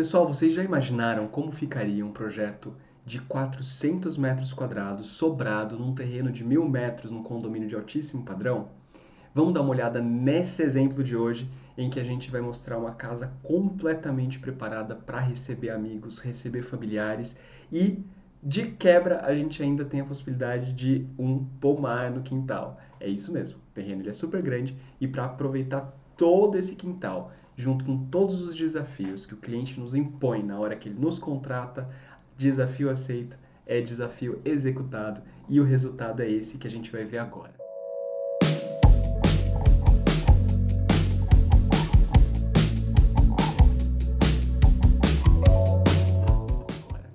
Pessoal, vocês já imaginaram como ficaria um projeto de 400 metros quadrados sobrado num terreno de mil metros num condomínio de altíssimo padrão? Vamos dar uma olhada nesse exemplo de hoje, em que a gente vai mostrar uma casa completamente preparada para receber amigos, receber familiares e de quebra a gente ainda tem a possibilidade de um pomar no quintal. É isso mesmo, o terreno ele é super grande e para aproveitar todo esse quintal junto com todos os desafios que o cliente nos impõe na hora que ele nos contrata, desafio aceito é desafio executado e o resultado é esse que a gente vai ver agora.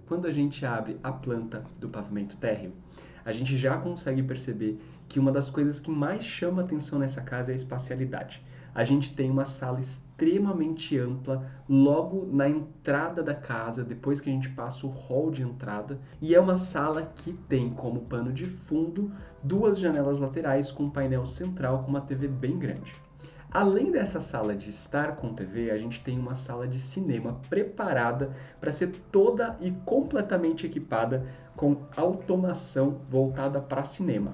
Quando a gente abre a planta do pavimento térreo, a gente já consegue perceber que uma das coisas que mais chama atenção nessa casa é a espacialidade a gente tem uma sala extremamente ampla logo na entrada da casa, depois que a gente passa o hall de entrada, e é uma sala que tem como pano de fundo duas janelas laterais com um painel central com uma TV bem grande. Além dessa sala de estar com TV, a gente tem uma sala de cinema preparada para ser toda e completamente equipada com automação voltada para cinema.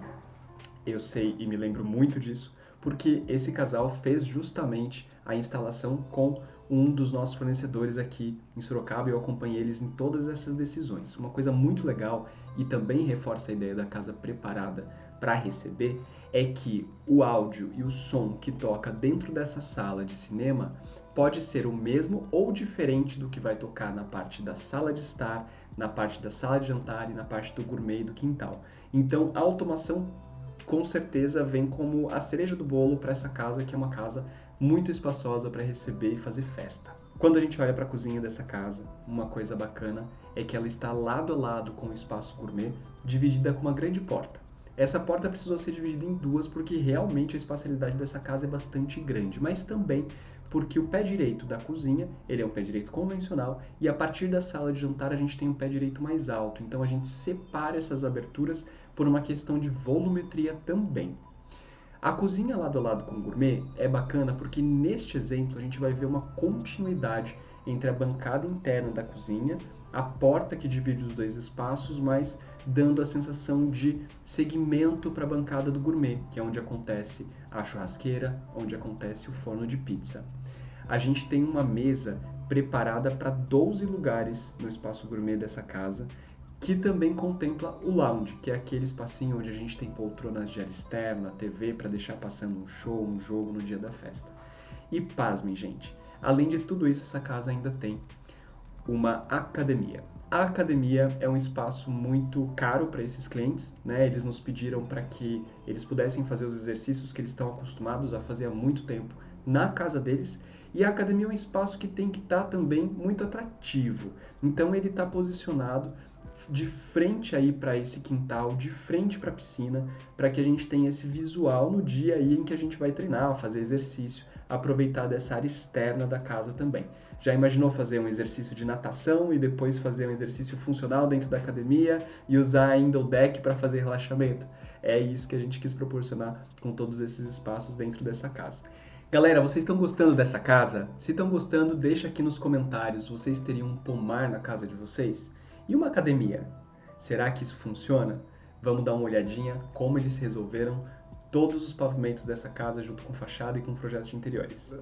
Eu sei e me lembro muito disso porque esse casal fez justamente a instalação com um dos nossos fornecedores aqui em Sorocaba e eu acompanhei eles em todas essas decisões. Uma coisa muito legal e também reforça a ideia da casa preparada para receber é que o áudio e o som que toca dentro dessa sala de cinema pode ser o mesmo ou diferente do que vai tocar na parte da sala de estar, na parte da sala de jantar e na parte do gourmet e do quintal. Então a automação com certeza vem como a cereja do bolo para essa casa, que é uma casa muito espaçosa para receber e fazer festa. Quando a gente olha para a cozinha dessa casa, uma coisa bacana é que ela está lado a lado com o espaço gourmet, dividida com uma grande porta. Essa porta precisou ser dividida em duas porque realmente a espacialidade dessa casa é bastante grande, mas também porque o pé direito da cozinha, ele é um pé direito convencional, e a partir da sala de jantar a gente tem um pé direito mais alto. Então a gente separa essas aberturas por uma questão de volumetria também. A cozinha lado a lado com o gourmet é bacana porque neste exemplo a gente vai ver uma continuidade entre a bancada interna da cozinha, a porta que divide os dois espaços, mas dando a sensação de segmento para a bancada do gourmet, que é onde acontece a churrasqueira, onde acontece o forno de pizza. A gente tem uma mesa preparada para 12 lugares no espaço gourmet dessa casa, que também contempla o lounge, que é aquele espacinho onde a gente tem poltronas de área externa, TV para deixar passando um show, um jogo no dia da festa. E pasmem, gente, além de tudo isso, essa casa ainda tem uma academia. A academia é um espaço muito caro para esses clientes, né? Eles nos pediram para que eles pudessem fazer os exercícios que eles estão acostumados a fazer há muito tempo na casa deles. E a academia é um espaço que tem que estar tá também muito atrativo. Então ele está posicionado de frente aí para esse quintal, de frente para a piscina, para que a gente tenha esse visual no dia aí em que a gente vai treinar, fazer exercício, aproveitar dessa área externa da casa também. Já imaginou fazer um exercício de natação e depois fazer um exercício funcional dentro da academia e usar ainda o deck para fazer relaxamento? É isso que a gente quis proporcionar com todos esses espaços dentro dessa casa. Galera, vocês estão gostando dessa casa? Se estão gostando, deixa aqui nos comentários. Vocês teriam um pomar na casa de vocês? E uma academia? Será que isso funciona? Vamos dar uma olhadinha como eles resolveram todos os pavimentos dessa casa junto com fachada e com projetos de interiores.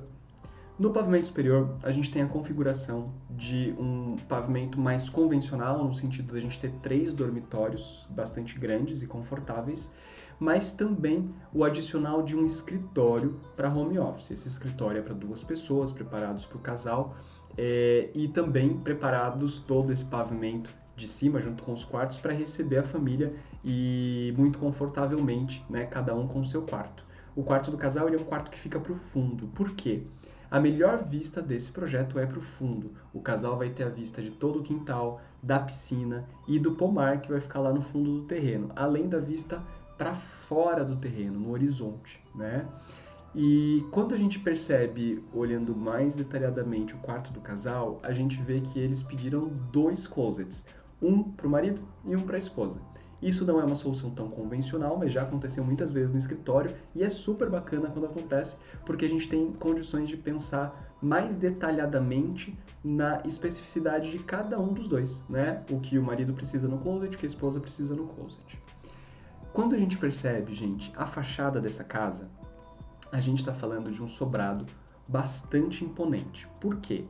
No pavimento superior, a gente tem a configuração de um pavimento mais convencional, no sentido de a gente ter três dormitórios bastante grandes e confortáveis, mas também o adicional de um escritório para home office. Esse escritório é para duas pessoas, preparados para o casal, é, e também preparados todo esse pavimento de cima, junto com os quartos, para receber a família e muito confortavelmente, né, cada um com o seu quarto. O quarto do casal é um quarto que fica para o fundo. Por quê? A melhor vista desse projeto é para o fundo. O casal vai ter a vista de todo o quintal, da piscina e do pomar que vai ficar lá no fundo do terreno, além da vista para fora do terreno, no horizonte, né? E quando a gente percebe, olhando mais detalhadamente o quarto do casal, a gente vê que eles pediram dois closets um para o marido e um para a esposa. Isso não é uma solução tão convencional, mas já aconteceu muitas vezes no escritório e é super bacana quando acontece, porque a gente tem condições de pensar mais detalhadamente na especificidade de cada um dos dois, né? O que o marido precisa no closet, o que a esposa precisa no closet. Quando a gente percebe, gente, a fachada dessa casa, a gente está falando de um sobrado bastante imponente. Por quê?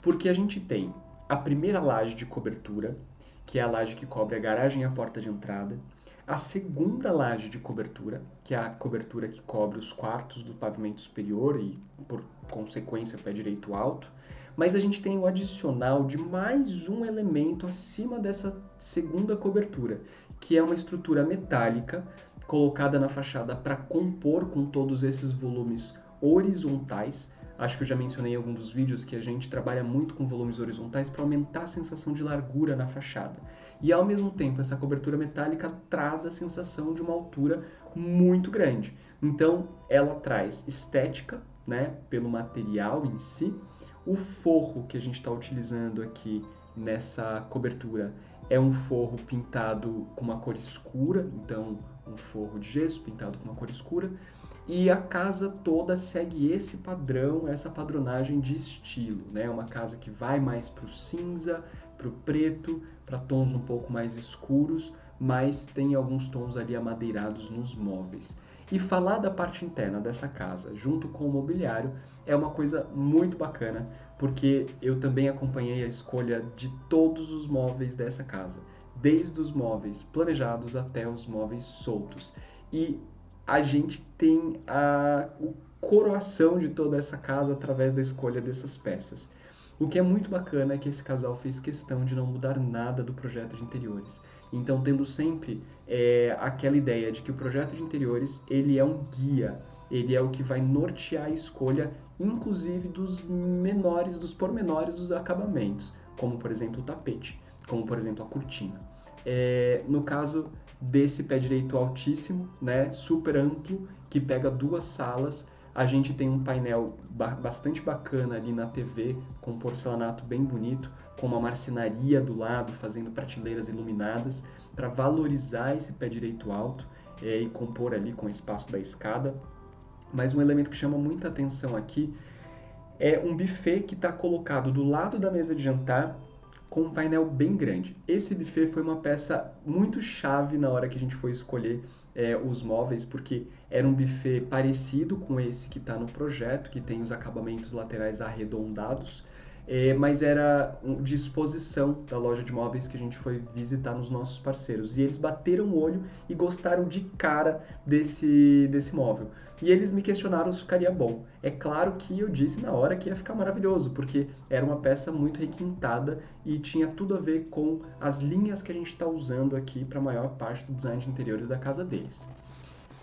Porque a gente tem a primeira laje de cobertura, que é a laje que cobre a garagem e a porta de entrada, a segunda laje de cobertura, que é a cobertura que cobre os quartos do pavimento superior e, por consequência, pé direito alto. Mas a gente tem o adicional de mais um elemento acima dessa segunda cobertura, que é uma estrutura metálica colocada na fachada para compor com todos esses volumes horizontais Acho que eu já mencionei em algum dos vídeos que a gente trabalha muito com volumes horizontais para aumentar a sensação de largura na fachada. E ao mesmo tempo, essa cobertura metálica traz a sensação de uma altura muito grande. Então, ela traz estética, né, pelo material em si. O forro que a gente está utilizando aqui nessa cobertura é um forro pintado com uma cor escura, então um forro de gesso pintado com uma cor escura. E a casa toda segue esse padrão, essa padronagem de estilo, né? Uma casa que vai mais para o cinza, para o preto, para tons um pouco mais escuros, mas tem alguns tons ali amadeirados nos móveis. E falar da parte interna dessa casa, junto com o mobiliário, é uma coisa muito bacana, porque eu também acompanhei a escolha de todos os móveis dessa casa, desde os móveis planejados até os móveis soltos. E a gente tem a o coroação de toda essa casa através da escolha dessas peças. O que é muito bacana é que esse casal fez questão de não mudar nada do projeto de interiores. Então, tendo sempre é, aquela ideia de que o projeto de interiores ele é um guia, ele é o que vai nortear a escolha, inclusive dos menores, dos pormenores dos acabamentos, como por exemplo o tapete, como por exemplo a cortina. É, no caso desse pé direito altíssimo, né, super amplo, que pega duas salas. A gente tem um painel ba bastante bacana ali na TV, com porcelanato bem bonito, com uma marcenaria do lado, fazendo prateleiras iluminadas, para valorizar esse pé direito alto é, e compor ali com o espaço da escada. Mas um elemento que chama muita atenção aqui é um buffet que está colocado do lado da mesa de jantar com um painel bem grande. Esse buffet foi uma peça muito chave na hora que a gente foi escolher é, os móveis, porque era um buffet parecido com esse que está no projeto, que tem os acabamentos laterais arredondados, é, mas era de exposição da loja de móveis que a gente foi visitar nos nossos parceiros. E eles bateram o olho e gostaram de cara desse, desse móvel. E eles me questionaram se ficaria bom. É claro que eu disse na hora que ia ficar maravilhoso, porque era uma peça muito requintada e tinha tudo a ver com as linhas que a gente está usando aqui para a maior parte do design de interiores da casa deles.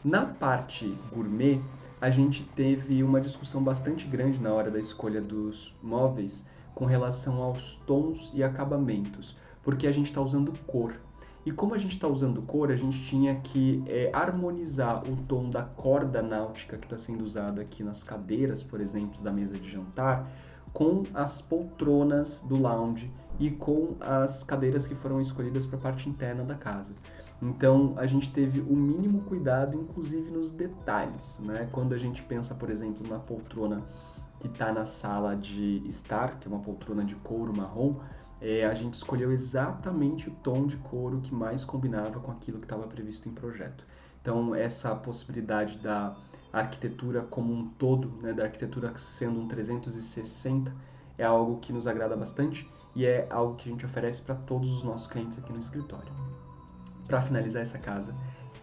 Na parte gourmet, a gente teve uma discussão bastante grande na hora da escolha dos móveis com relação aos tons e acabamentos, porque a gente está usando cor. E como a gente está usando cor, a gente tinha que é, harmonizar o tom da corda náutica que está sendo usada aqui nas cadeiras, por exemplo, da mesa de jantar, com as poltronas do lounge e com as cadeiras que foram escolhidas para a parte interna da casa. Então a gente teve o mínimo cuidado, inclusive nos detalhes, né? Quando a gente pensa, por exemplo, na poltrona que está na sala de estar, que é uma poltrona de couro marrom, é, a gente escolheu exatamente o tom de couro que mais combinava com aquilo que estava previsto em projeto. Então essa possibilidade da arquitetura como um todo, né, da arquitetura sendo um 360, é algo que nos agrada bastante e é algo que a gente oferece para todos os nossos clientes aqui no escritório para finalizar essa casa,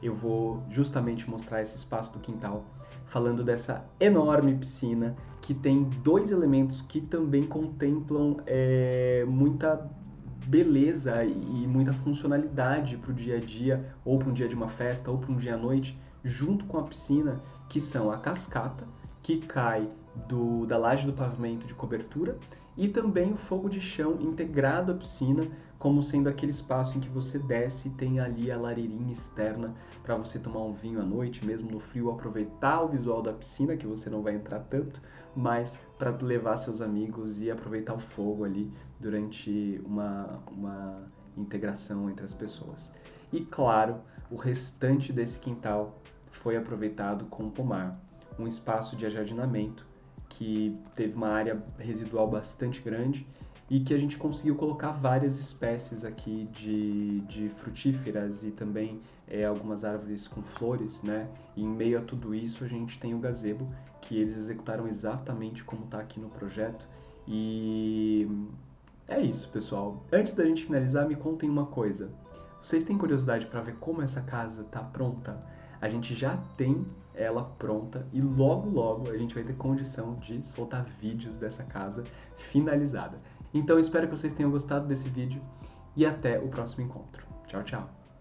eu vou justamente mostrar esse espaço do quintal, falando dessa enorme piscina que tem dois elementos que também contemplam é, muita beleza e muita funcionalidade para o dia a dia, ou para um dia de uma festa, ou para um dia à noite, junto com a piscina, que são a cascata, que cai do, da laje do pavimento de cobertura, e também o fogo de chão integrado à piscina, como sendo aquele espaço em que você desce e tem ali a lareirinha externa para você tomar um vinho à noite, mesmo no frio, aproveitar o visual da piscina, que você não vai entrar tanto, mas para levar seus amigos e aproveitar o fogo ali durante uma, uma integração entre as pessoas. E claro, o restante desse quintal foi aproveitado com pomar, um espaço de ajardinamento que teve uma área residual bastante grande e que a gente conseguiu colocar várias espécies aqui de, de frutíferas e também é, algumas árvores com flores, né? E em meio a tudo isso a gente tem o gazebo, que eles executaram exatamente como está aqui no projeto. E é isso, pessoal. Antes da gente finalizar, me contem uma coisa. Vocês têm curiosidade para ver como essa casa está pronta? A gente já tem ela pronta e logo logo a gente vai ter condição de soltar vídeos dessa casa finalizada. Então espero que vocês tenham gostado desse vídeo e até o próximo encontro. Tchau, tchau!